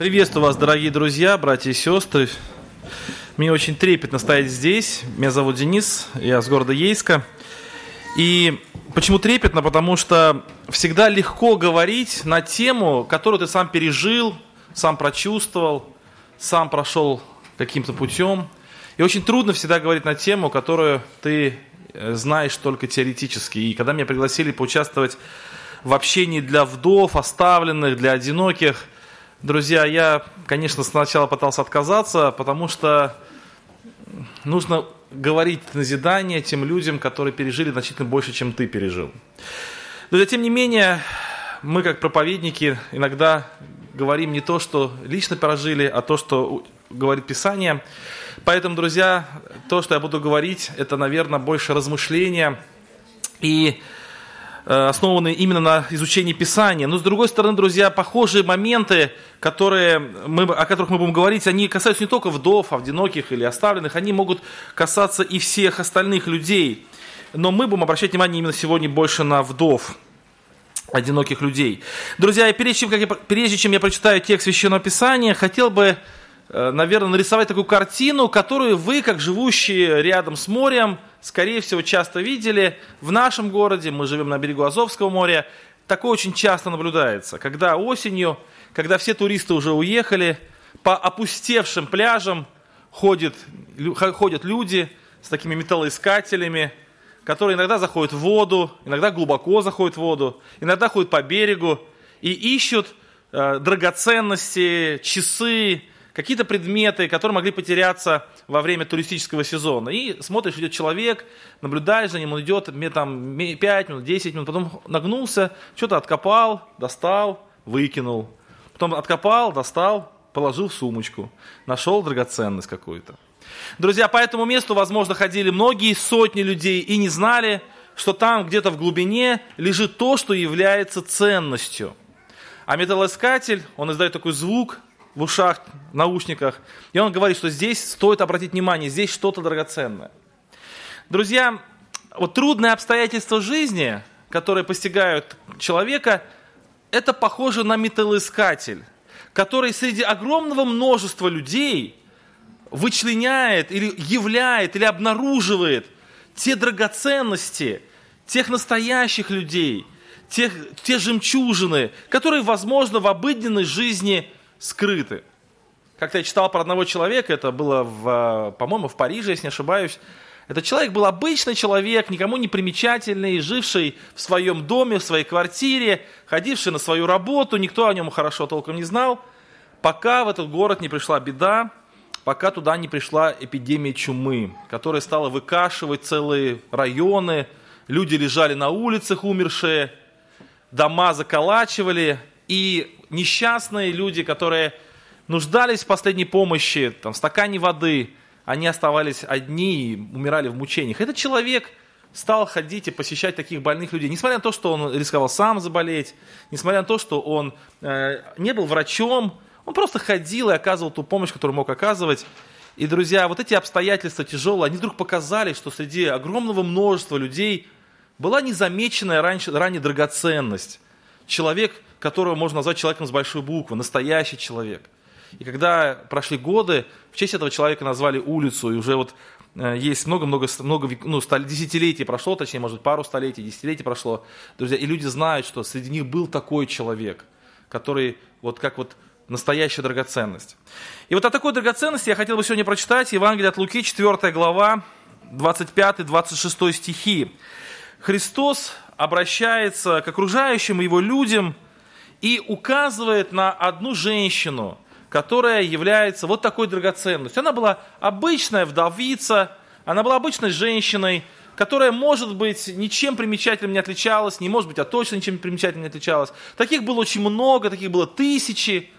Приветствую вас, дорогие друзья, братья и сестры. Мне очень трепетно стоять здесь. Меня зовут Денис, я с города Ейска. И почему трепетно? Потому что всегда легко говорить на тему, которую ты сам пережил, сам прочувствовал, сам прошел каким-то путем. И очень трудно всегда говорить на тему, которую ты э, знаешь только теоретически. И когда меня пригласили поучаствовать в общении для вдов, оставленных, для одиноких – Друзья, я, конечно, сначала пытался отказаться, потому что нужно говорить назидание тем людям, которые пережили значительно больше, чем ты пережил. Но тем не менее, мы как проповедники иногда говорим не то, что лично прожили, а то, что говорит Писание. Поэтому, друзья, то, что я буду говорить, это, наверное, больше размышления и основанные именно на изучении Писания. Но с другой стороны, друзья, похожие моменты, которые мы, о которых мы будем говорить, они касаются не только вдов, одиноких или оставленных, они могут касаться и всех остальных людей. Но мы будем обращать внимание именно сегодня больше на вдов одиноких людей. Друзья, и прежде чем, как я, прежде чем я прочитаю текст Священного Писания, хотел бы, э, наверное, нарисовать такую картину, которую вы, как живущие рядом с морем, скорее всего, часто видели. В нашем городе, мы живем на берегу Азовского моря, такое очень часто наблюдается. Когда осенью, когда все туристы уже уехали, по опустевшим пляжам ходят, ходят люди с такими металлоискателями, которые иногда заходят в воду, иногда глубоко заходят в воду, иногда ходят по берегу и ищут э, драгоценности, часы, какие-то предметы, которые могли потеряться во время туристического сезона. И смотришь, идет человек, наблюдаешь за ним, он идет там 5 минут, 10 минут, потом нагнулся, что-то откопал, достал, выкинул. Потом откопал, достал, положил в сумочку. Нашел драгоценность какую-то. Друзья, по этому месту, возможно, ходили многие сотни людей и не знали, что там где-то в глубине лежит то, что является ценностью. А металлоискатель, он издает такой звук, в ушах, в наушниках. И он говорит, что здесь стоит обратить внимание, здесь что-то драгоценное. Друзья, вот трудные обстоятельства жизни, которые постигают человека, это похоже на металлоискатель, который среди огромного множества людей вычленяет или являет или обнаруживает те драгоценности, тех настоящих людей, тех, те жемчужины, которые, возможно, в обыденной жизни скрыты. Как-то я читал про одного человека, это было, в, по-моему, в Париже, если не ошибаюсь. Этот человек был обычный человек, никому не примечательный, живший в своем доме, в своей квартире, ходивший на свою работу, никто о нем хорошо толком не знал, пока в этот город не пришла беда, пока туда не пришла эпидемия чумы, которая стала выкашивать целые районы, люди лежали на улицах умершие, дома заколачивали, и несчастные люди, которые нуждались в последней помощи, там, в стакане воды, они оставались одни и умирали в мучениях. Этот человек стал ходить и посещать таких больных людей, несмотря на то, что он рисковал сам заболеть, несмотря на то, что он э, не был врачом, он просто ходил и оказывал ту помощь, которую мог оказывать. И, друзья, вот эти обстоятельства тяжелые, они вдруг показали, что среди огромного множества людей была незамеченная раньше, ранее драгоценность. Человек, которого можно назвать человеком с большой буквы, настоящий человек. И когда прошли годы, в честь этого человека назвали улицу, и уже вот э, есть много-много, много, ну, десятилетий прошло, точнее, может быть, пару столетий, десятилетий прошло, друзья, и люди знают, что среди них был такой человек, который вот как вот настоящая драгоценность. И вот о такой драгоценности я хотел бы сегодня прочитать Евангелие от Луки, 4 глава, 25-26 стихи. Христос обращается к окружающим его людям – и указывает на одну женщину, которая является вот такой драгоценностью. Она была обычная вдовица, она была обычной женщиной, которая, может быть, ничем примечательным не отличалась, не может быть, а точно ничем примечательным не отличалась. Таких было очень много, таких было тысячи,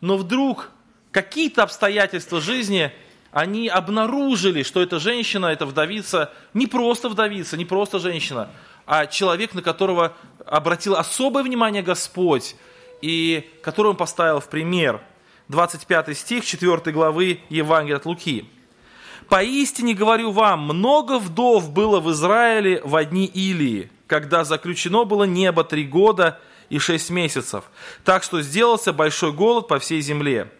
но вдруг какие-то обстоятельства жизни, они обнаружили, что эта женщина, эта вдовица, не просто вдовица, не просто женщина, а человек, на которого обратил особое внимание Господь и которого он поставил в пример. 25 стих 4 главы Евангелия от Луки. «Поистине говорю вам, много вдов было в Израиле в одни Илии, когда заключено было небо три года, и шесть месяцев, так что сделался большой голод по всей земле.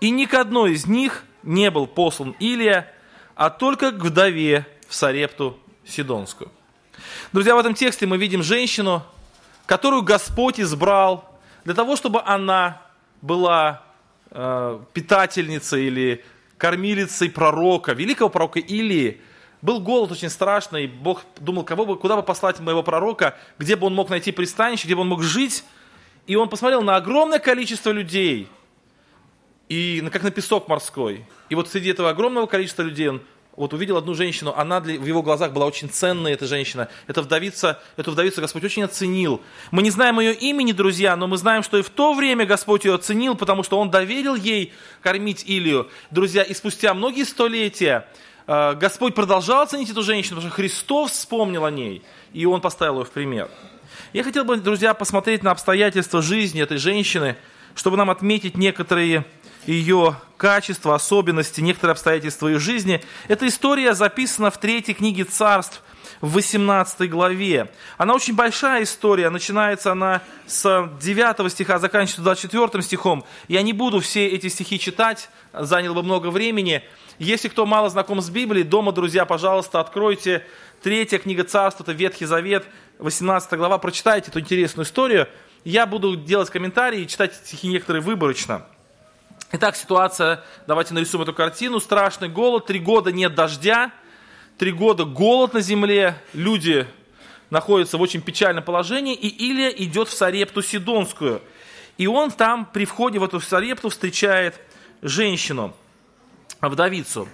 И ни к одной из них не был послан Илия, а только к вдове в Сарепту Сидонскую. Друзья, в этом тексте мы видим женщину, которую Господь избрал для того, чтобы она была э, питательницей или кормилицей пророка, великого пророка Илии. Был голод очень страшный, Бог думал, кого бы, куда бы послать моего пророка, где бы он мог найти пристанище, где бы он мог жить. И он посмотрел на огромное количество людей, и как на песок морской. И вот среди этого огромного количества людей он вот увидел одну женщину, она для, в его глазах была очень ценная, эта женщина. Эта вдовица, эту вдовицу Господь очень оценил. Мы не знаем ее имени, друзья, но мы знаем, что и в то время Господь ее оценил, потому что Он доверил ей кормить Илию. Друзья, и спустя многие столетия э, Господь продолжал ценить эту женщину, потому что Христос вспомнил о ней, и Он поставил ее в пример. Я хотел бы, друзья, посмотреть на обстоятельства жизни этой женщины, чтобы нам отметить некоторые ее качества, особенности, некоторые обстоятельства ее жизни. Эта история записана в третьей книге царств, в 18 главе. Она очень большая история, начинается она с 9 стиха, заканчивается 24 стихом. Я не буду все эти стихи читать, заняло бы много времени. Если кто мало знаком с Библией, дома, друзья, пожалуйста, откройте третья книга царств, это Ветхий Завет, 18 глава, прочитайте эту интересную историю. Я буду делать комментарии и читать стихи некоторые выборочно. Итак, ситуация, давайте нарисуем эту картину. Страшный голод, три года нет дождя, три года голод на земле, люди находятся в очень печальном положении, и Илия идет в Сарепту Сидонскую. И он там при входе в эту Сарепту встречает женщину, вдовицу.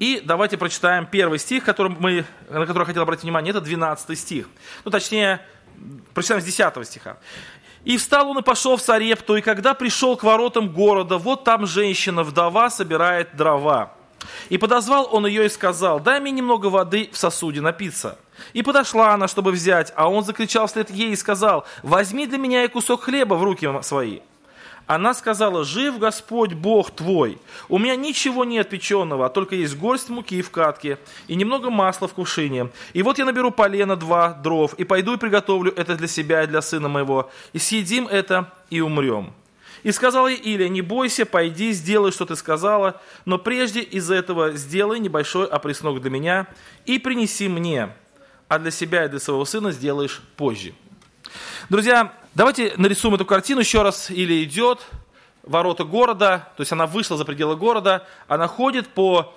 И давайте прочитаем первый стих, который мы, на который я хотел обратить внимание, это 12 стих. Ну, точнее, прочитаем с 10 стиха. И встал он и пошел в Сарепту, и когда пришел к воротам города, вот там женщина, вдова, собирает дрова. И подозвал он ее и сказал, дай мне немного воды в сосуде напиться. И подошла она, чтобы взять, а он закричал вслед ей и сказал, возьми для меня и кусок хлеба в руки свои. Она сказала, жив Господь Бог твой, у меня ничего нет печеного, а только есть горсть муки в катке и немного масла в кувшине. И вот я наберу полено два дров, и пойду и приготовлю это для себя и для сына моего, и съедим это и умрем. И сказала ей Илия, не бойся, пойди, сделай, что ты сказала, но прежде из этого сделай небольшой опреснок для меня и принеси мне, а для себя и для своего сына сделаешь позже. Друзья, давайте нарисуем эту картину еще раз. Или идет ворота города, то есть она вышла за пределы города, она ходит по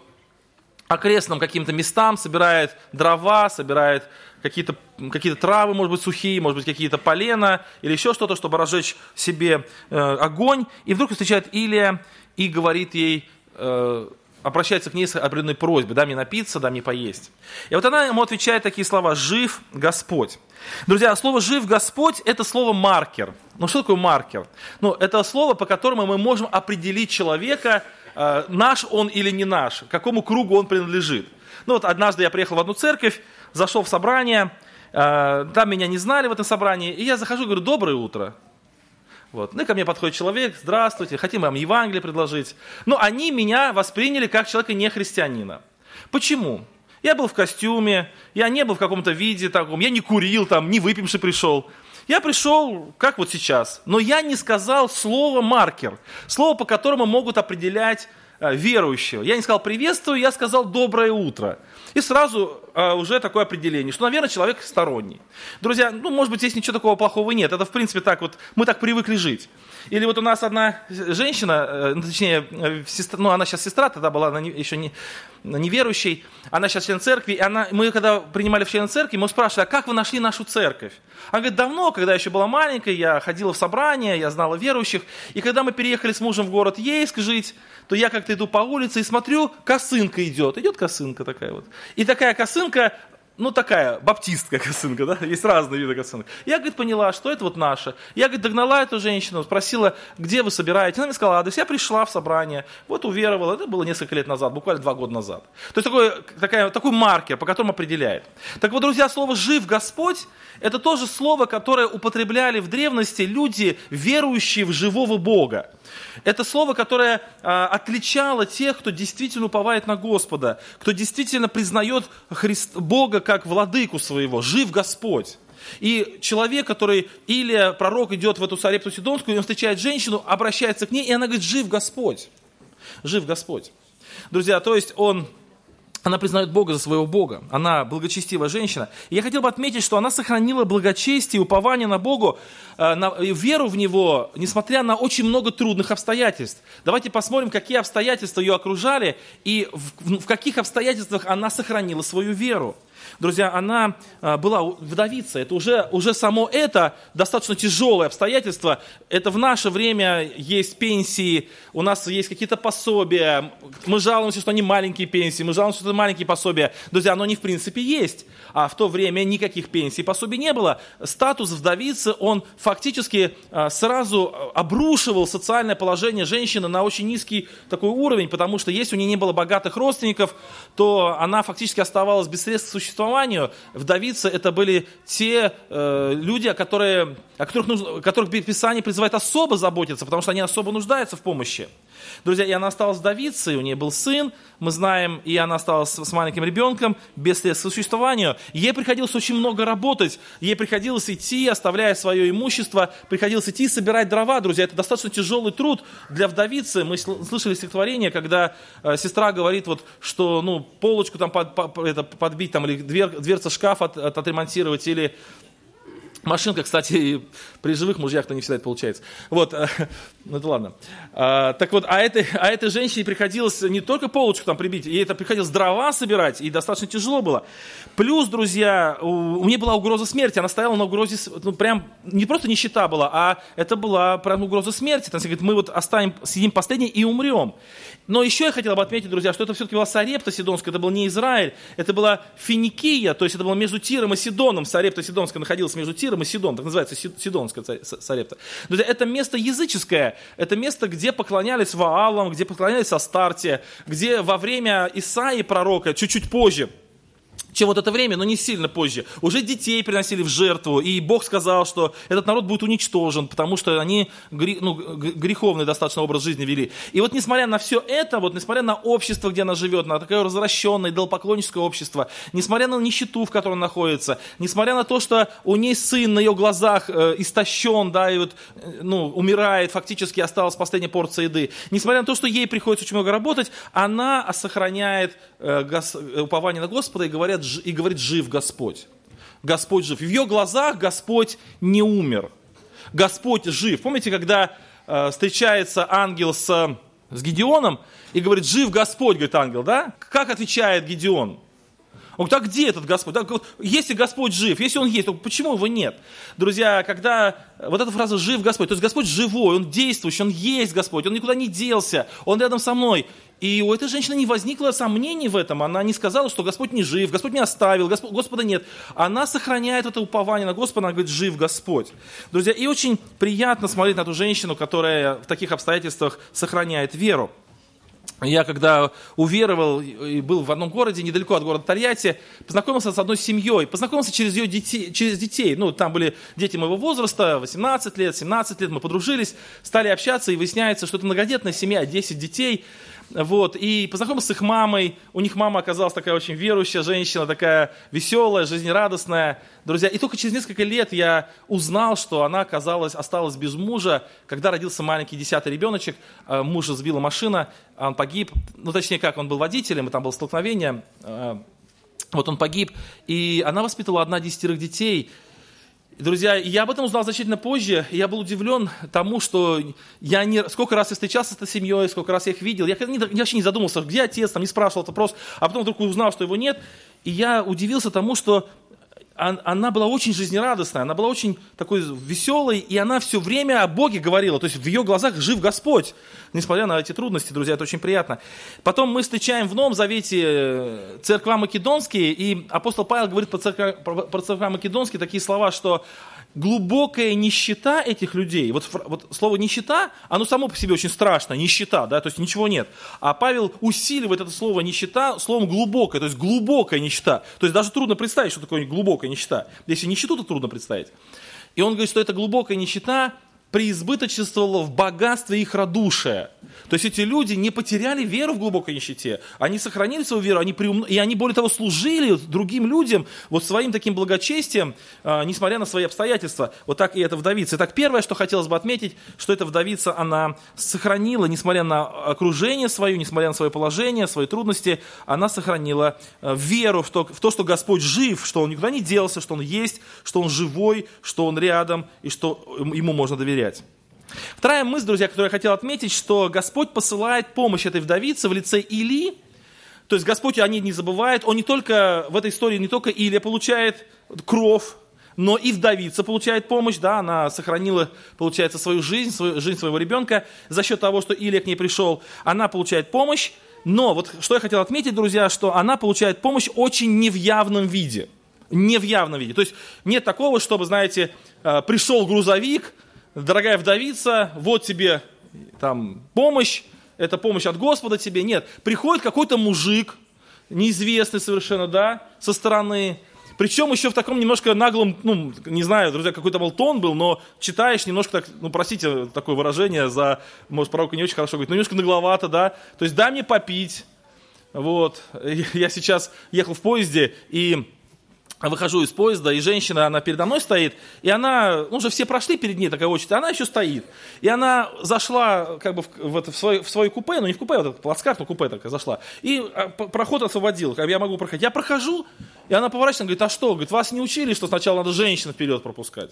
окрестным каким-то местам, собирает дрова, собирает какие-то какие травы, может быть, сухие, может быть, какие-то полена или еще что-то, чтобы разжечь себе э, огонь. И вдруг встречает Илия и говорит ей, э, обращается к ней с определенной просьбой, дай мне напиться, дай мне поесть. И вот она ему отвечает такие слова, жив Господь. Друзья, слово «жив Господь» – это слово «маркер». Ну, что такое маркер? Ну, это слово, по которому мы можем определить человека, э, наш он или не наш, к какому кругу он принадлежит. Ну, вот однажды я приехал в одну церковь, зашел в собрание, э, там меня не знали в этом собрании, и я захожу, говорю, доброе утро. Вот. Ну и ко мне подходит человек, здравствуйте, хотим вам Евангелие предложить. Но они меня восприняли как человека не христианина. Почему? Я был в костюме, я не был в каком-то виде таком, я не курил там, не выпивший пришел. Я пришел, как вот сейчас, но я не сказал слово маркер, слово, по которому могут определять э, верующего. Я не сказал приветствую, я сказал доброе утро. И сразу э, уже такое определение, что, наверное, человек сторонний. Друзья, ну, может быть, здесь ничего такого плохого нет. Это, в принципе, так вот, мы так привыкли жить. Или вот у нас одна женщина, э, точнее, э, сестра, ну, она сейчас сестра, тогда была она еще не, неверующей, она сейчас член церкви, и она, мы когда принимали в член церкви, мы спрашивали, а как вы нашли нашу церковь? Она говорит, давно, когда я еще была маленькой, я ходила в собрания, я знала верующих, и когда мы переехали с мужем в город Ейск жить, то я как-то иду по улице и смотрю, косынка идет, идет косынка такая вот. И такая косынка, ну, такая, баптистская косынка, да, есть разные виды косынок. Я, говорит, поняла, что это вот наша. Я, говорит, догнала эту женщину, спросила, где вы собираете. Она мне сказала адрес. Я пришла в собрание, вот уверовала. Это было несколько лет назад, буквально два года назад. То есть такой, такая, такой маркер, по которому определяет. Так вот, друзья, слово «жив Господь» – это тоже слово, которое употребляли в древности люди, верующие в живого Бога. Это слово, которое а, отличало тех, кто действительно уповает на Господа, кто действительно признает Христ, Бога как владыку своего, жив Господь. И человек, который, или пророк идет в эту Сарепту Сидонскую, и он встречает женщину, обращается к ней, и она говорит, жив Господь. Жив Господь. Друзья, то есть он она признает Бога за своего Бога. Она благочестивая женщина. И я хотел бы отметить, что она сохранила благочестие, упование на Богу, э, на, веру в Него, несмотря на очень много трудных обстоятельств. Давайте посмотрим, какие обстоятельства ее окружали и в, в каких обстоятельствах она сохранила свою веру. Друзья, она а, была вдовица. Это уже, уже само это достаточно тяжелое обстоятельство. Это в наше время есть пенсии, у нас есть какие-то пособия. Мы жалуемся, что они маленькие пенсии, мы жалуемся, что это маленькие пособия. Друзья, оно не в принципе есть. А в то время никаких пенсий, пособий не было. Статус вдовицы, он фактически а, сразу обрушивал социальное положение женщины на очень низкий такой уровень, потому что если у нее не было богатых родственников, то она фактически оставалась без средств к существованию. Вдовицы это были те э, люди, которые, о которых, о которых Писание призывает особо заботиться, потому что они особо нуждаются в помощи. Друзья, и она осталась вдовицей, у нее был сын, мы знаем, и она осталась с маленьким ребенком, без средств к существованию. Ей приходилось очень много работать, ей приходилось идти, оставляя свое имущество, приходилось идти собирать дрова, друзья, это достаточно тяжелый труд для вдовицы. Мы слышали стихотворение, когда э, сестра говорит, вот, что ну, полочку там под, под, это, подбить, там, или двер, дверца шкафа от, отремонтировать, или Машинка, кстати, при живых мужьях-то не всегда это получается. Вот, э, ну это ладно. А, так вот, а этой, а этой женщине приходилось не только полочку там прибить, ей это приходилось дрова собирать, и достаточно тяжело было. Плюс, друзья, у, у нее была угроза смерти, она стояла на угрозе, ну прям, не просто нищета была, а это была прям угроза смерти. Там, говорит, мы вот оставим, съедим последнее и умрем. Но еще я хотел бы отметить, друзья, что это все-таки была Сарепта Сидонская, это был не Израиль, это была Финикия, то есть это было между Тиром и Сидоном. Сарепта Сидонская находилась между Тиром и Сидоном, так называется Сидонская Сарепта. Это место языческое, это место, где поклонялись Ваалам, где поклонялись Астарте, где во время Исаи пророка, чуть-чуть позже, чем вот это время, но не сильно позже. Уже детей приносили в жертву, и Бог сказал, что этот народ будет уничтожен, потому что они ну, греховный достаточно образ жизни вели. И вот несмотря на все это, вот несмотря на общество, где она живет, на такое развращенное, идолопоклонническое общество, несмотря на нищету, в которой она находится, несмотря на то, что у ней сын на ее глазах э, истощен, да, и вот, э, ну, умирает, фактически осталась последняя порция еды, несмотря на то, что ей приходится очень много работать, она сохраняет э, гос, упование на Господа и говорят, и говорит, жив Господь. Господь жив. В ее глазах Господь не умер. Господь жив. Помните, когда э, встречается ангел с, с Гедеоном и говорит, жив Господь, говорит ангел, да? Как отвечает Гедеон? Он говорит, а где этот Господь? Если Господь жив, если Он есть, то почему его нет? Друзья, когда вот эта фраза «жив Господь», то есть Господь живой, Он действующий, Он есть Господь, Он никуда не делся, Он рядом со мной. И у этой женщины не возникло сомнений в этом. Она не сказала, что Господь не жив, Господь не оставил, Господь, Господа нет. Она сохраняет это упование на Господа, она говорит, жив Господь. Друзья, и очень приятно смотреть на ту женщину, которая в таких обстоятельствах сохраняет веру. Я когда уверовал и был в одном городе, недалеко от города Тольятти, познакомился с одной семьей, познакомился через ее детей, через детей. Ну, там были дети моего возраста, 18 лет, 17 лет, мы подружились, стали общаться, и выясняется, что это многодетная семья, 10 детей. Вот, и познакомился с их мамой. У них мама оказалась такая очень верующая женщина, такая веселая, жизнерадостная. Друзья, и только через несколько лет я узнал, что она оказалась, осталась без мужа, когда родился маленький десятый ребеночек. Э, мужа сбила машина, он погиб. Ну, точнее, как, он был водителем, и там было столкновение. Э, вот он погиб, и она воспитывала одна десятерых детей, Друзья, я об этом узнал значительно позже, и я был удивлен тому, что я не... Сколько раз я встречался с этой семьей, сколько раз я их видел. Я, не, я вообще не задумался, где отец, там не спрашивал этот вопрос, а потом вдруг узнал, что его нет. И я удивился тому, что она была очень жизнерадостная, она была очень такой веселой, и она все время о Боге говорила, то есть в ее глазах жив Господь, несмотря на эти трудности, друзья, это очень приятно. Потом мы встречаем в Новом Завете э, церква Македонские, и апостол Павел говорит про церква, про церква Македонские такие слова, что глубокая нищета этих людей, вот, вот слово нищета, оно само по себе очень страшно, нищета, да, то есть ничего нет. А Павел усиливает это слово нищета словом глубокая, то есть глубокая нищета. То есть даже трудно представить, что такое глубокая нищета. Если нищету, то трудно представить. И он говорит, что эта глубокая нищета преизбыточествовала в богатстве их радушия. То есть эти люди не потеряли веру в глубокой нищете, они сохранили свою веру, они приум... и они, более того, служили другим людям вот своим таким благочестием, э, несмотря на свои обстоятельства. Вот так и эта вдовица. Итак, первое, что хотелось бы отметить, что эта вдовица, она сохранила, несмотря на окружение свое, несмотря на свое положение, свои трудности, она сохранила э, веру в то, в то, что Господь жив, что Он никуда не делся, что Он есть, что Он живой, что Он рядом и что Ему можно доверять. Вторая мысль, друзья, которую я хотел отметить, что Господь посылает помощь этой вдовице в лице Или. То есть Господь о ней не забывает. Он не только, в этой истории не только Илия получает кров, но и вдовица получает помощь, да, она сохранила, получается, свою жизнь, свою, жизнь своего ребенка за счет того, что Илия к ней пришел. Она получает помощь, но вот что я хотел отметить, друзья, что она получает помощь очень не в явном виде. Не в явном виде. То есть нет такого, чтобы, знаете, э, пришел грузовик, дорогая вдовица, вот тебе там помощь, это помощь от Господа тебе. Нет, приходит какой-то мужик, неизвестный совершенно, да, со стороны, причем еще в таком немножко наглом, ну, не знаю, друзья, какой-то был тон был, но читаешь немножко так, ну, простите такое выражение за, может, пророка не очень хорошо говорит, но немножко нагловато, да. То есть дай мне попить. Вот. Я сейчас ехал в поезде, и выхожу из поезда, и женщина, она передо мной стоит, и она, ну, уже все прошли перед ней такая очередь, а она еще стоит. И она зашла как бы в, в, это, в, свой, в свой купе, ну не в купе, вот этот плацкарт, но купе такая зашла, и а, проход освободил, как я могу проходить. Я прохожу, и она поворачивается, говорит, а что? Говорит, вас не учили, что сначала надо женщину вперед пропускать?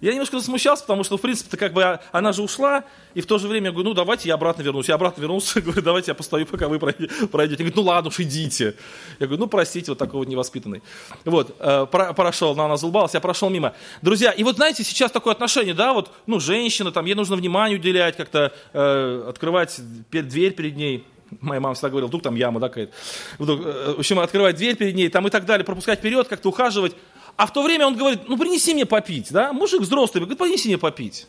Я немножко засмущался, потому что, в принципе, как бы она же ушла, и в то же время я говорю, ну давайте я обратно вернусь. Я обратно вернулся, говорю, давайте я постою, пока вы пройдете. Говорит, ну ладно уж, идите. Я говорю, ну простите, вот такой вот невоспитанный. Вот, э, прошел, но она залыбалась, я прошел мимо. Друзья, и вот знаете, сейчас такое отношение, да, вот, ну, женщина, там, ей нужно внимание уделять, как-то э, открывать дверь перед ней. Моя мама всегда говорила, вдруг там яма, да, какая-то. Э, в общем, открывать дверь перед ней, там и так далее, пропускать вперед, как-то ухаживать. А в то время он говорит, ну принеси мне попить, да, мужик взрослый, говорит, принеси мне попить.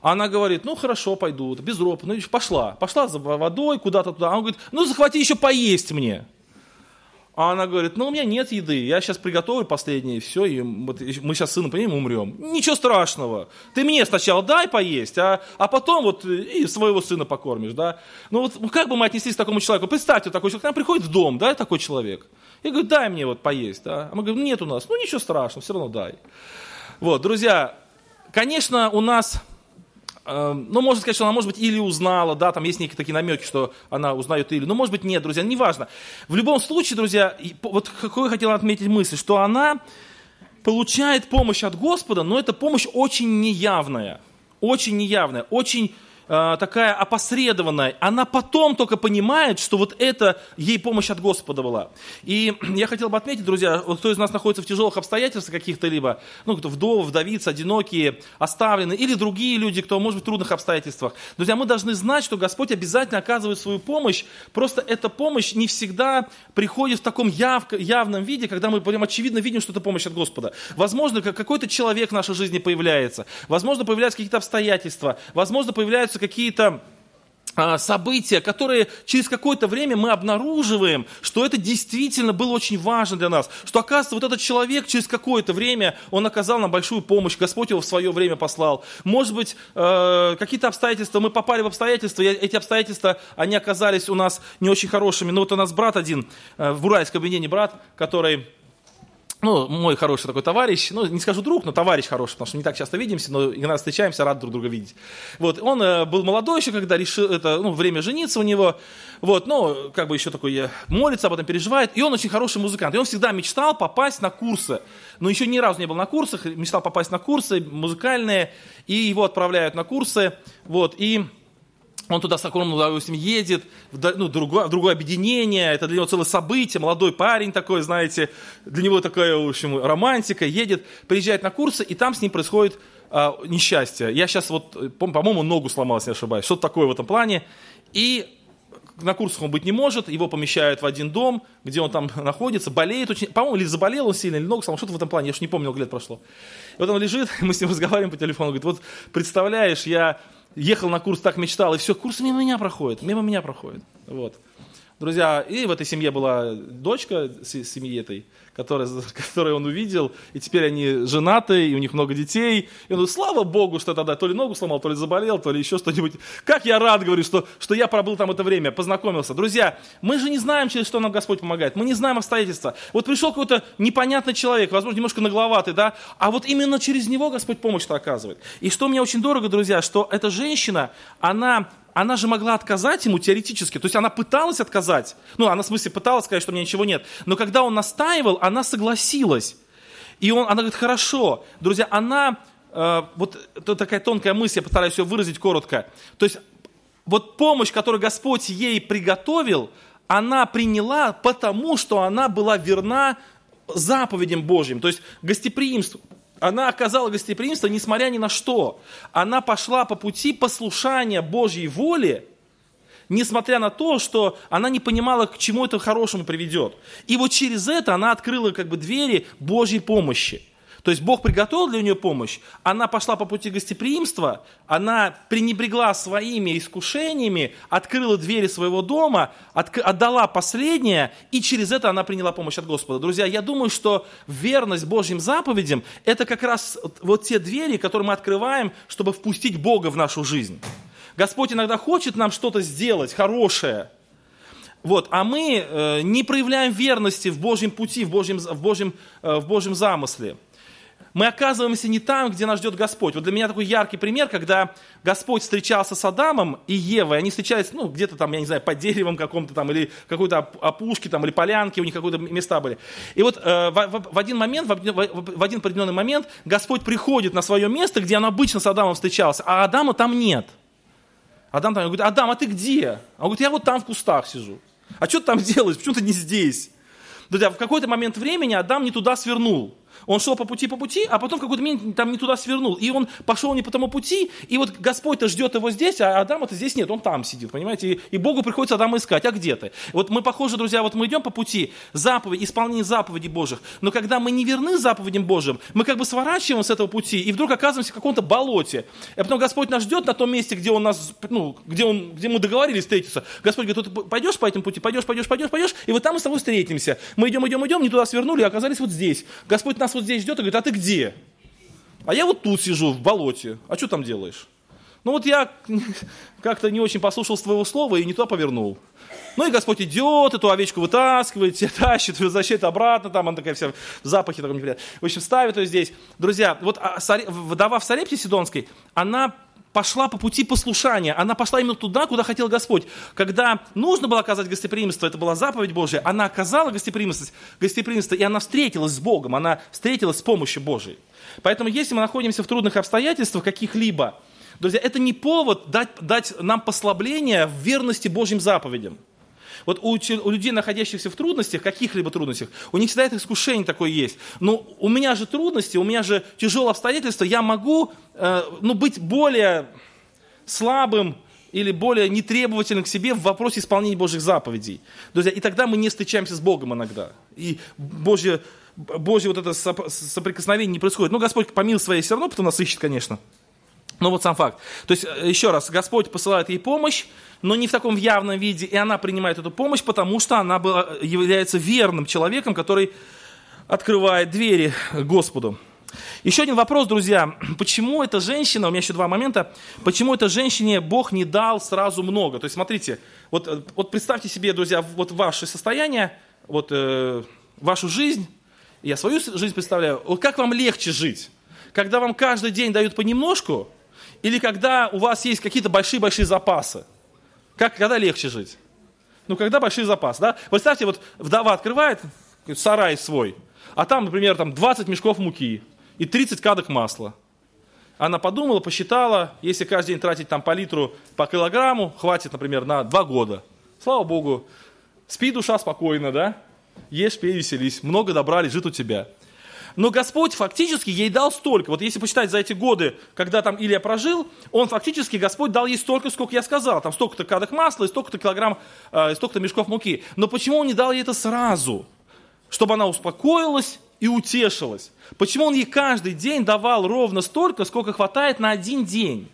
Она говорит, ну хорошо, пойду, безропотно, ну, пошла, пошла за водой куда-то туда. Он говорит, ну захвати еще поесть мне. А она говорит, ну у меня нет еды, я сейчас приготовлю последнее, все, и вот мы сейчас с сыном поедем умрем. Ничего страшного, ты мне сначала дай поесть, а, а потом вот и своего сына покормишь, да. Ну вот ну, как бы мы отнеслись к такому человеку? Представьте, такой человек к нам приходит в дом, да, такой человек. И говорит, дай мне вот поесть, да. А мы говорим, нет у нас, ну ничего страшного, все равно дай. Вот, друзья, конечно, у нас ну, можно сказать, что она, может быть, или узнала, да, там есть некие такие намеки, что она узнает или, но, может быть, нет, друзья, неважно. В любом случае, друзья, вот какую я хотел отметить мысль, что она получает помощь от Господа, но эта помощь очень неявная, очень неявная, очень такая опосредованная, она потом только понимает, что вот это ей помощь от Господа была. И я хотел бы отметить, друзья, вот кто из нас находится в тяжелых обстоятельствах каких-то либо, ну, кто вдовы, вдовицы, одинокие, оставленные, или другие люди, кто, может быть, в трудных обстоятельствах. Друзья, мы должны знать, что Господь обязательно оказывает свою помощь, просто эта помощь не всегда приходит в таком яв, явном виде, когда мы прям очевидно видим, что это помощь от Господа. Возможно, какой-то человек в нашей жизни появляется, возможно, появляются какие-то обстоятельства, возможно, появляются случаются какие-то а, события, которые через какое-то время мы обнаруживаем, что это действительно было очень важно для нас, что оказывается вот этот человек через какое-то время, он оказал нам большую помощь, Господь его в свое время послал. Может быть, э, какие-то обстоятельства, мы попали в обстоятельства, и эти обстоятельства, они оказались у нас не очень хорошими. Но вот у нас брат один, э, в Уральском объединении брат, который ну, мой хороший такой товарищ, ну, не скажу друг, но товарищ хороший, потому что не так часто видимся, но иногда встречаемся, рад друг друга видеть. Вот, он э, был молодой еще, когда решил, это, ну, время жениться у него, вот, ну, как бы еще такой э, молится об этом, переживает, и он очень хороший музыкант, и он всегда мечтал попасть на курсы, но еще ни разу не был на курсах, мечтал попасть на курсы музыкальные, и его отправляют на курсы, вот, и он туда с огромным удовольствием едет, в, ну, другое, в другое объединение, это для него целое событие, молодой парень такой, знаете, для него такая, в общем, романтика, едет, приезжает на курсы, и там с ним происходит а, несчастье. Я сейчас вот, по-моему, ногу сломал, если не ошибаюсь, что-то такое в этом плане, и на курсах он быть не может, его помещают в один дом, где он там находится, болеет очень, по-моему, или заболел он сильно, или ногу сломал, что-то в этом плане, я уж не помню, лет прошло. И вот он лежит, мы с ним разговариваем по телефону, говорит, вот представляешь, я ехал на курс, так мечтал, и все, курс мимо меня проходит, мимо меня проходит. Вот. Друзья, и в этой семье была дочка семьи этой, которая, которую он увидел, и теперь они женаты, и у них много детей. И он говорит, слава Богу, что тогда то ли ногу сломал, то ли заболел, то ли еще что-нибудь. Как я рад, говорю, что, что я пробыл там это время, познакомился. Друзья, мы же не знаем, через что нам Господь помогает, мы не знаем обстоятельства. Вот пришел какой-то непонятный человек, возможно, немножко нагловатый, да, а вот именно через него Господь помощь-то оказывает. И что мне очень дорого, друзья, что эта женщина, она она же могла отказать ему теоретически, то есть она пыталась отказать, ну, она в смысле пыталась сказать, что у меня ничего нет, но когда он настаивал, она согласилась. И он, она говорит, хорошо, друзья, она, э, вот это такая тонкая мысль, я постараюсь ее выразить коротко, то есть вот помощь, которую Господь ей приготовил, она приняла, потому что она была верна заповедям Божьим, то есть гостеприимству, она оказала гостеприимство, несмотря ни на что. Она пошла по пути послушания Божьей воле, несмотря на то, что она не понимала, к чему это хорошему приведет. И вот через это она открыла как бы двери Божьей помощи. То есть Бог приготовил для нее помощь, она пошла по пути гостеприимства, она пренебрегла своими искушениями, открыла двери своего дома, отдала последнее, и через это она приняла помощь от Господа. Друзья, я думаю, что верность Божьим заповедям – это как раз вот те двери, которые мы открываем, чтобы впустить Бога в нашу жизнь. Господь иногда хочет нам что-то сделать хорошее, вот, а мы э, не проявляем верности в Божьем пути, в Божьем, в Божьем, э, в Божьем замысле мы оказываемся не там, где нас ждет Господь. Вот для меня такой яркий пример, когда Господь встречался с Адамом и Евой, они встречались, ну, где-то там, я не знаю, под деревом каком-то там, или какой-то опушке там, или полянке, у них какие-то места были. И вот э, в, в, один момент, в, в, в один определенный момент Господь приходит на свое место, где он обычно с Адамом встречался, а Адама там нет. Адам там говорит, Адам, а ты где? Он говорит, я вот там в кустах сижу. А что ты там делаешь? Почему ты не здесь? Друзья, в какой-то момент времени Адам не туда свернул. Он шел по пути, по пути, а потом в какой-то момент там не туда свернул. И он пошел не по тому пути, и вот Господь-то ждет его здесь, а Адама-то здесь нет, он там сидит, понимаете? И, и Богу приходится Адама искать, а где ты? Вот мы похожи, друзья, вот мы идем по пути заповедь, исполнения заповедей Божьих, но когда мы не верны заповедям Божьим, мы как бы сворачиваем с этого пути и вдруг оказываемся в каком-то болоте. И потом Господь нас ждет на том месте, где он нас, ну, где, он, где мы договорились встретиться. Господь говорит, ты пойдешь по этому пути, пойдешь, пойдешь, пойдешь, пойдешь, и вот там мы с тобой встретимся. Мы идем, идем, идем, не туда свернули, а оказались вот здесь. Господь нас вот здесь ждет и говорит, а ты где? А я вот тут сижу, в болоте. А что там делаешь? Ну вот я как-то не очень послушал своего слова и не туда повернул. Ну и Господь идет, эту овечку вытаскивает, тебя тащит, возвращает обратно, там она такая вся в запахе таком. В общем, ставит ее здесь. Друзья, вот а, вдова в Сарепте Сидонской, она пошла по пути послушания. Она пошла именно туда, куда хотел Господь. Когда нужно было оказать гостеприимство, это была заповедь Божья, она оказала гостеприимство, гостеприимство, и она встретилась с Богом, она встретилась с помощью Божией. Поэтому если мы находимся в трудных обстоятельствах каких-либо, друзья, это не повод дать, дать нам послабление в верности Божьим заповедям. Вот у, у людей, находящихся в трудностях, каких-либо трудностях, у них всегда это искушение такое есть. Но у меня же трудности, у меня же тяжелые обстоятельства, я могу э, ну, быть более слабым, или более нетребовательным к себе в вопросе исполнения Божьих заповедей. Друзья, и тогда мы не встречаемся с Богом иногда. И Божье, Божье вот это соприкосновение не происходит. Но Господь помил своей все равно потом нас ищет, конечно. Но вот сам факт. То есть, э, еще раз, Господь посылает ей помощь, но не в таком явном виде, и она принимает эту помощь, потому что она была, является верным человеком, который открывает двери Господу. Еще один вопрос, друзья. Почему эта женщина, у меня еще два момента, почему этой женщине Бог не дал сразу много? То есть, смотрите, вот, э, вот представьте себе, друзья, вот ваше состояние, вот э, вашу жизнь, я свою жизнь представляю, вот как вам легче жить? Когда вам каждый день дают понемножку, или когда у вас есть какие-то большие-большие запасы? Как, когда легче жить? Ну, когда большие запасы, да? Представьте, вот вдова открывает сарай свой, а там, например, там 20 мешков муки и 30 кадок масла. Она подумала, посчитала, если каждый день тратить там по литру, по килограмму, хватит, например, на два года. Слава Богу, спи душа спокойно, да? Ешь, пей, веселись. Много добра лежит у тебя. Но Господь фактически ей дал столько. Вот если посчитать за эти годы, когда там Илья прожил, он фактически, Господь дал ей столько, сколько я сказал. Там столько-то кадок масла и столько-то килограмм, э, столько-то мешков муки. Но почему он не дал ей это сразу? Чтобы она успокоилась и утешилась. Почему он ей каждый день давал ровно столько, сколько хватает на один день?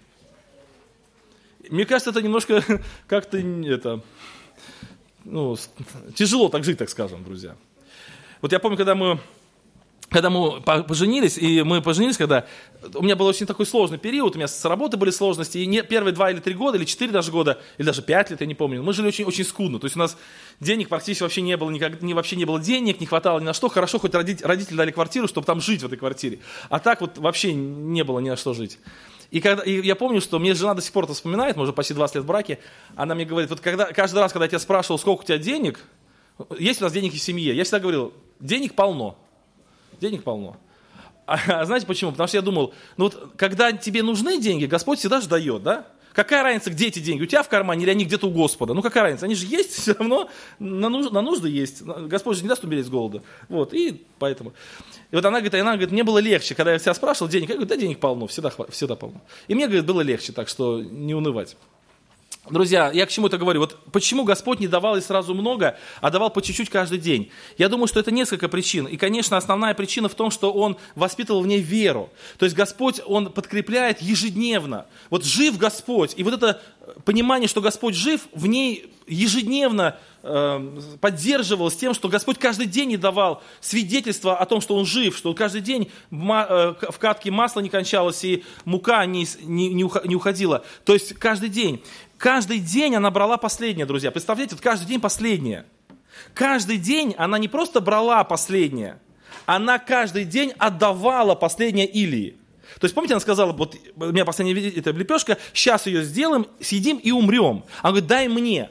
Мне кажется, это немножко как-то это, ну, тяжело так жить, так скажем, друзья. Вот я помню, когда мы когда мы поженились, и мы поженились, когда у меня был очень такой сложный период, у меня с работы были сложности, и не, первые два или три года, или четыре даже года, или даже пять лет, я не помню, мы жили очень, очень скудно, то есть у нас денег практически вообще не было, никак, не, вообще не было денег, не хватало ни на что, хорошо, хоть родители, родители дали квартиру, чтобы там жить в этой квартире, а так вот вообще не было ни на что жить. И, когда, и я помню, что мне жена до сих пор это вспоминает, мы уже почти 20 лет в браке, она мне говорит, вот когда, каждый раз, когда я тебя спрашивал, сколько у тебя денег, есть у нас денег в семье, я всегда говорил, денег полно, денег полно. А, а знаете почему? Потому что я думал, ну вот когда тебе нужны деньги, Господь всегда же дает, да? Какая разница, где эти деньги? У тебя в кармане или они где-то у Господа? Ну какая разница? Они же есть все равно, на, нуж, на нужды есть. Господь же не даст умереть с голода. Вот, и поэтому. И вот она говорит, она говорит, мне было легче, когда я себя спрашивал денег, я говорю, да денег полно, всегда, всегда полно. И мне, говорит, было легче, так что не унывать. Друзья, я к чему это говорю? Вот почему Господь не давал и сразу много, а давал по чуть-чуть каждый день? Я думаю, что это несколько причин. И, конечно, основная причина в том, что Он воспитывал в ней веру. То есть Господь, Он подкрепляет ежедневно. Вот жив Господь. И вот это понимание, что Господь жив, в ней ежедневно э, поддерживалось тем, что Господь каждый день не давал свидетельство о том, что Он жив, что каждый день э, в катке масло не кончалось и мука не, не, не уходила. То есть каждый день. Каждый день она брала последнее, друзья. Представляете, вот каждый день последнее. Каждый день она не просто брала последнее, она каждый день отдавала последнее Илии. То есть, помните, она сказала, вот у меня последняя эта лепешка, сейчас ее сделаем, съедим и умрем. Она говорит, дай мне.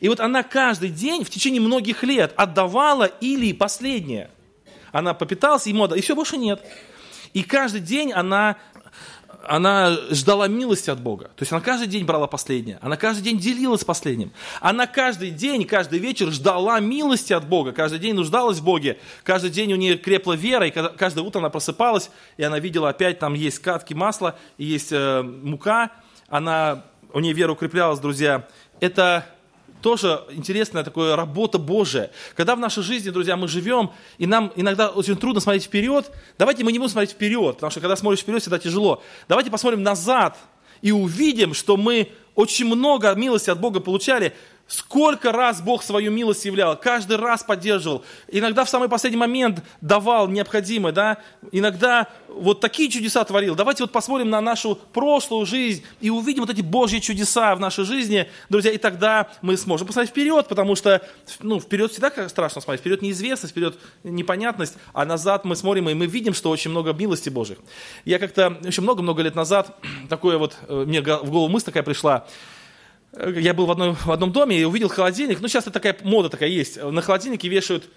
И вот она каждый день в течение многих лет отдавала Илии последнее. Она попиталась, ему отдала, и все, больше нет. И каждый день она она ждала милости от Бога. То есть она каждый день брала последнее. Она каждый день делилась последним. Она каждый день, каждый вечер ждала милости от Бога. Каждый день нуждалась в Боге. Каждый день у нее крепла вера. И каждое утро она просыпалась, и она видела опять, там есть катки масла, и есть э, мука. Она, у нее вера укреплялась, друзья. Это тоже интересная такая работа Божия. Когда в нашей жизни, друзья, мы живем, и нам иногда очень трудно смотреть вперед, давайте мы не будем смотреть вперед, потому что когда смотришь вперед, всегда тяжело. Давайте посмотрим назад и увидим, что мы очень много милости от Бога получали, Сколько раз Бог свою милость являл, каждый раз поддерживал. Иногда в самый последний момент давал необходимое, да. Иногда вот такие чудеса творил. Давайте вот посмотрим на нашу прошлую жизнь и увидим вот эти Божьи чудеса в нашей жизни, друзья, и тогда мы сможем посмотреть вперед, потому что, ну, вперед всегда страшно смотреть. Вперед неизвестность, вперед непонятность, а назад мы смотрим, и мы видим, что очень много милости Божьих. Я как-то еще много-много лет назад, такое вот, э, мне в голову мысль такая пришла, я был в, одной, в одном доме и увидел холодильник. Ну, сейчас такая мода такая есть. На холодильнике вешают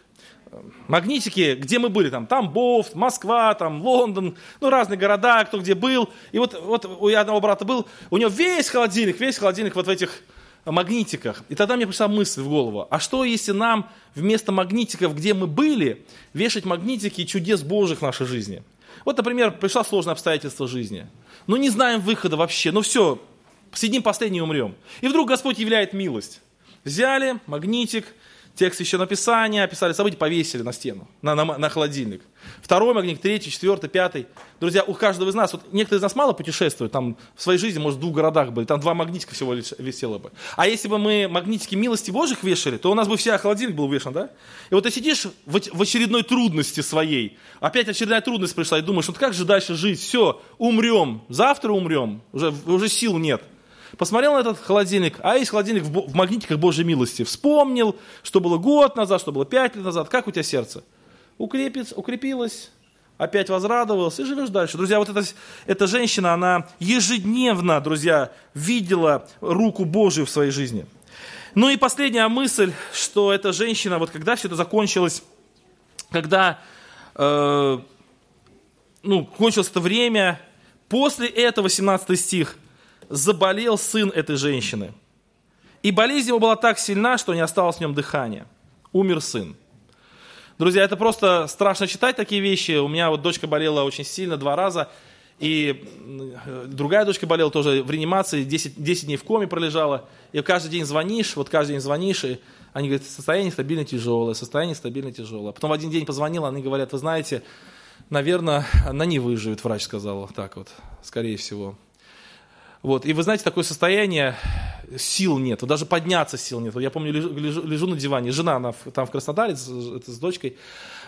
э, магнитики, где мы были, там Тамбов, Москва, там Лондон, ну, разные города, кто где был. И вот, вот у одного брата был, у него весь холодильник, весь холодильник вот в этих магнитиках. И тогда мне пришла мысль в голову, а что если нам вместо магнитиков, где мы были, вешать магнитики чудес Божьих в нашей жизни? Вот, например, пришла сложное обстоятельство жизни. Ну, не знаем выхода вообще, ну все, Сидим последний и умрем. И вдруг Господь являет милость. Взяли магнитик, текст еще написания, описали события, повесили на стену, на, на, на холодильник. Второй магнитик, третий, четвертый, пятый. Друзья, у каждого из нас, вот некоторые из нас мало путешествуют, там в своей жизни, может, в двух городах были, там два магнитика всего лишь висело бы. А если бы мы магнитики милости Божьих вешали, то у нас бы вся холодильник был вешан, да? И вот ты сидишь в, в очередной трудности своей, опять очередная трудность пришла, и думаешь, вот как же дальше жить? Все, умрем, завтра умрем, уже, уже сил нет. Посмотрел на этот холодильник, а есть холодильник в, в магнитиках Божьей милости. Вспомнил, что было год назад, что было пять лет назад. Как у тебя сердце? Укрепится, укрепилось, опять возрадовалась и живешь дальше. Друзья, вот эта, эта женщина, она ежедневно, друзья, видела руку Божию в своей жизни. Ну и последняя мысль, что эта женщина, вот когда все это закончилось, когда э, ну, кончилось это время, после этого, 17 стих, заболел сын этой женщины. И болезнь его была так сильна, что не осталось в нем дыхания. Умер сын. Друзья, это просто страшно читать такие вещи. У меня вот дочка болела очень сильно два раза. И другая дочка болела тоже в реанимации, 10, 10 дней в коме пролежала. И каждый день звонишь, вот каждый день звонишь, и они говорят, состояние стабильно тяжелое, состояние стабильно тяжелое. Потом в один день позвонила, они говорят, вы знаете, наверное, она не выживет, врач сказал, так вот, скорее всего. Вот. И вы знаете, такое состояние, сил нет, даже подняться сил нет. Я помню, лежу, лежу, лежу на диване, жена она там в Краснодаре с, с дочкой,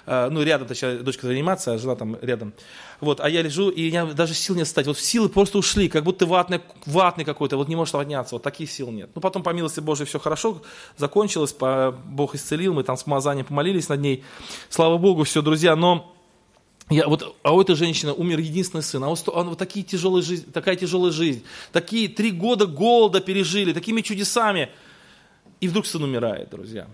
э, ну, рядом, точнее, дочка заниматься, а жена там рядом. Вот, а я лежу, и у даже сил нет встать. Вот силы просто ушли, как будто ватный, ватный какой-то, вот не можешь подняться, вот таких сил нет. Ну, потом, по милости Божией, все хорошо закончилось, по, Бог исцелил, мы там с помазанием помолились над ней. Слава Богу, все, друзья, но я, вот, а у этой женщины умер единственный сын, а вот, он, вот такие тяжелые жизнь, такая тяжелая жизнь, такие три года голода пережили, такими чудесами, и вдруг сын умирает, друзья.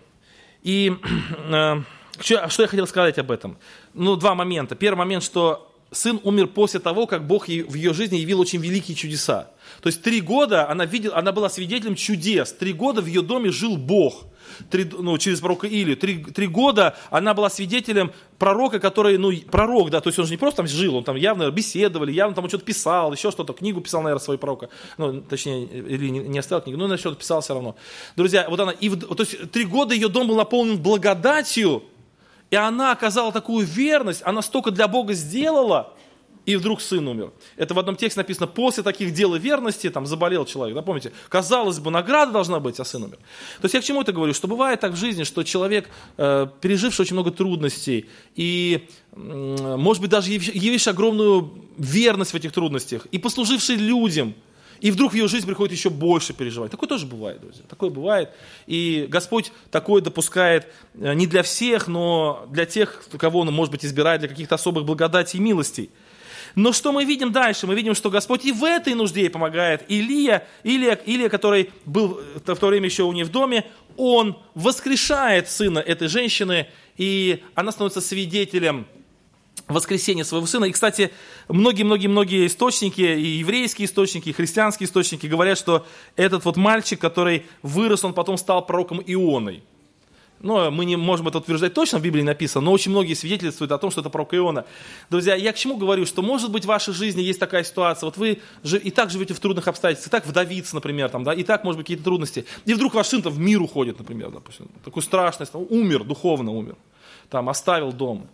И э, что, что я хотел сказать об этом? Ну, два момента. Первый момент, что сын умер после того, как Бог в ее жизни явил очень великие чудеса. То есть три года она, видела, она была свидетелем чудес. Три года в ее доме жил Бог. Три, ну, через пророка Илию. Три, три года она была свидетелем пророка, который, ну, пророк, да, то есть он же не просто там жил, он там явно беседовали, явно там что-то писал, еще что-то, книгу писал, наверное, свой пророка. Ну, точнее, или не, не оставил книгу, но на что-то писал все равно. Друзья, вот она, и, то есть три года ее дом был наполнен благодатью, и она оказала такую верность, она столько для Бога сделала, и вдруг сын умер. Это в одном тексте написано, после таких дел и верности, там, заболел человек, да, помните, казалось бы, награда должна быть, а сын умер. То есть я к чему это говорю, что бывает так в жизни, что человек, э, переживший очень много трудностей, и, э, может быть, даже явивший огромную верность в этих трудностях, и послуживший людям, и вдруг в ее жизнь приходит еще больше переживать. Такое тоже бывает, друзья. Такое бывает. И Господь такое допускает э, не для всех, но для тех, кого Он, может быть, избирает для каких-то особых благодатей и милостей. Но что мы видим дальше? Мы видим, что Господь и в этой нужде ей помогает. Илия, Илия, Илия, который был в то время еще у нее в доме, он воскрешает сына этой женщины, и она становится свидетелем воскресения своего сына. И, кстати, многие-многие-многие источники, и еврейские источники, и христианские источники говорят, что этот вот мальчик, который вырос, он потом стал пророком Ионой. Но мы не можем это утверждать точно, в Библии написано, но очень многие свидетельствуют о том, что это пророк Иона. Друзья, я к чему говорю, что может быть в вашей жизни есть такая ситуация, вот вы и так живете в трудных обстоятельствах, и так вдовиться, например, там, да, и так, может быть, какие-то трудности, и вдруг ваш сын-то в мир уходит, например, допустим, такую страшность, умер, духовно умер, там, оставил дом.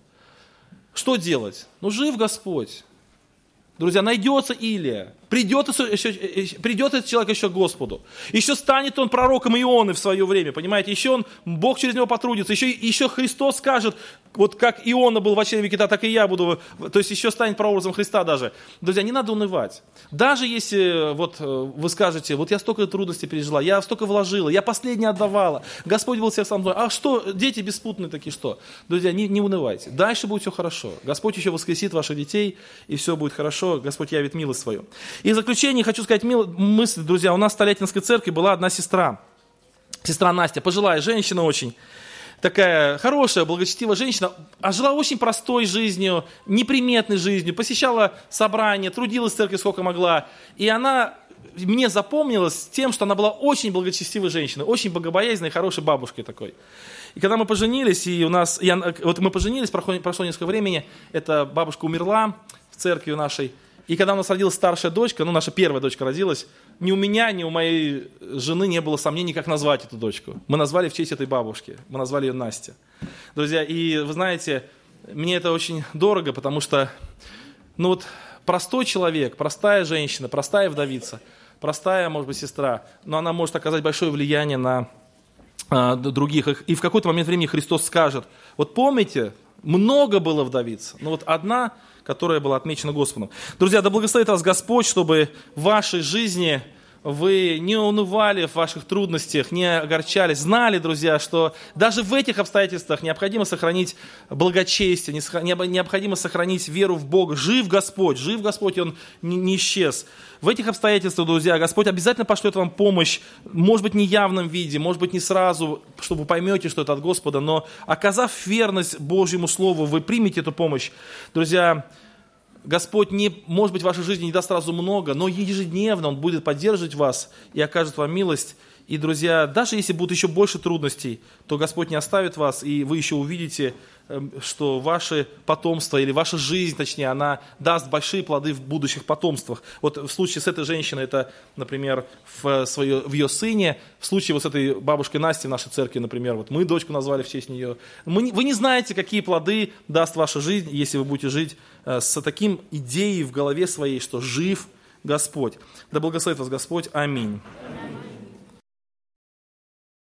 Что делать? Ну, жив Господь. Друзья, найдется Илия. Придет, еще, придет этот человек еще к Господу. Еще станет он пророком Ионы в свое время, понимаете? Еще он, Бог через него потрудится. Еще, еще Христос скажет, вот как Иона был в очереди века, так и я буду. То есть еще станет прообразом Христа даже. Друзья, не надо унывать. Даже если вот э, вы скажете, вот я столько трудностей пережила, я столько вложила, я последнее отдавала, Господь был всех со мной. А что, дети беспутные такие, что? Друзья, не, не унывайте. Дальше будет все хорошо. Господь еще воскресит ваших детей, и все будет хорошо. Господь явит милость свою. И в заключение хочу сказать мил... мысль, друзья. У нас в Столятинской церкви была одна сестра. Сестра Настя, пожилая женщина очень. Такая хорошая, благочестивая женщина, а жила очень простой жизнью, неприметной жизнью, посещала собрания, трудилась в церкви сколько могла. И она мне запомнилась тем, что она была очень благочестивой женщиной, очень богобоязненной, хорошей бабушкой такой. И когда мы поженились, и у нас, я, вот мы поженились, прошло, прошло несколько времени, эта бабушка умерла в церкви нашей, и когда у нас родилась старшая дочка, ну, наша первая дочка родилась, ни у меня, ни у моей жены не было сомнений, как назвать эту дочку. Мы назвали в честь этой бабушки. Мы назвали ее Настя. Друзья, и вы знаете, мне это очень дорого, потому что, ну вот, простой человек, простая женщина, простая вдовица, простая, может быть, сестра, но она может оказать большое влияние на а, других. И в какой-то момент времени Христос скажет, вот помните, много было вдовиц, но вот одна которая была отмечена Господом. Друзья, да благословит вас Господь, чтобы в вашей жизни вы не унывали в ваших трудностях, не огорчались, знали, друзья, что даже в этих обстоятельствах необходимо сохранить благочестие, необходимо сохранить веру в Бога. Жив Господь, жив Господь, Он не исчез. В этих обстоятельствах, друзья, Господь обязательно пошлет вам помощь, может быть, не явном виде, может быть, не сразу, чтобы вы поймете, что это от Господа, но оказав верность Божьему Слову, вы примете эту помощь. Друзья, Господь, не, может быть, в вашей жизни не даст сразу много, но ежедневно Он будет поддерживать вас и окажет вам милость. И, друзья, даже если будут еще больше трудностей, то Господь не оставит вас, и вы еще увидите, что ваше потомство, или ваша жизнь, точнее, она даст большие плоды в будущих потомствах. Вот в случае с этой женщиной, это, например, в, свое, в ее сыне, в случае вот с этой бабушкой Настей в нашей церкви, например, вот мы дочку назвали в честь нее. Мы, вы не знаете, какие плоды даст ваша жизнь, если вы будете жить э, с таким идеей в голове своей, что жив Господь. Да благословит вас Господь. Аминь.